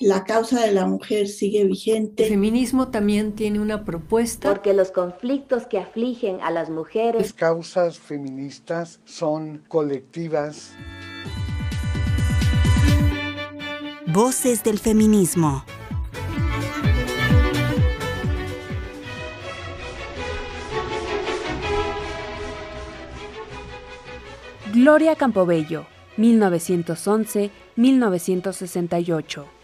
la causa de la mujer sigue vigente. El feminismo también tiene una propuesta. Porque los conflictos que afligen a las mujeres. Las causas feministas son colectivas. Voces del feminismo. Gloria Campobello, 1911-1968.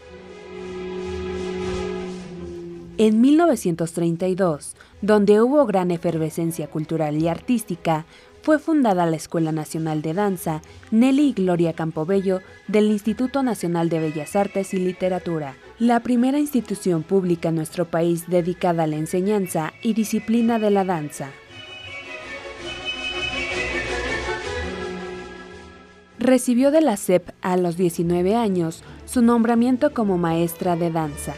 En 1932, donde hubo gran efervescencia cultural y artística, fue fundada la Escuela Nacional de Danza Nelly y Gloria Campobello del Instituto Nacional de Bellas Artes y Literatura, la primera institución pública en nuestro país dedicada a la enseñanza y disciplina de la danza. Recibió de la SEP a los 19 años su nombramiento como maestra de danza,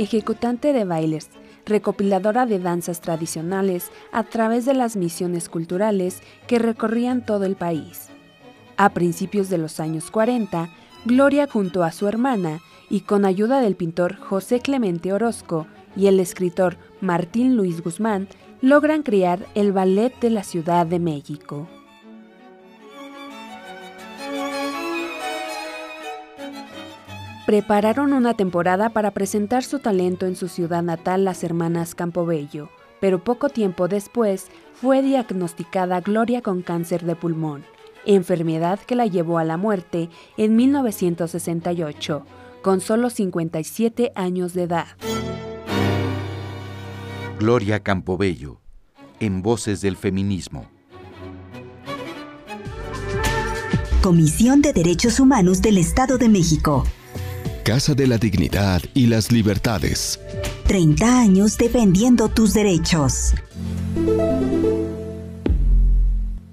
ejecutante de bailes, recopiladora de danzas tradicionales a través de las misiones culturales que recorrían todo el país. A principios de los años 40, Gloria junto a su hermana y con ayuda del pintor José Clemente Orozco y el escritor Martín Luis Guzmán logran crear el Ballet de la Ciudad de México. Prepararon una temporada para presentar su talento en su ciudad natal las hermanas Campobello, pero poco tiempo después fue diagnosticada Gloria con cáncer de pulmón, enfermedad que la llevó a la muerte en 1968, con solo 57 años de edad. Gloria Campobello, en Voces del Feminismo. Comisión de Derechos Humanos del Estado de México. Casa de la Dignidad y las Libertades. 30 años defendiendo tus derechos.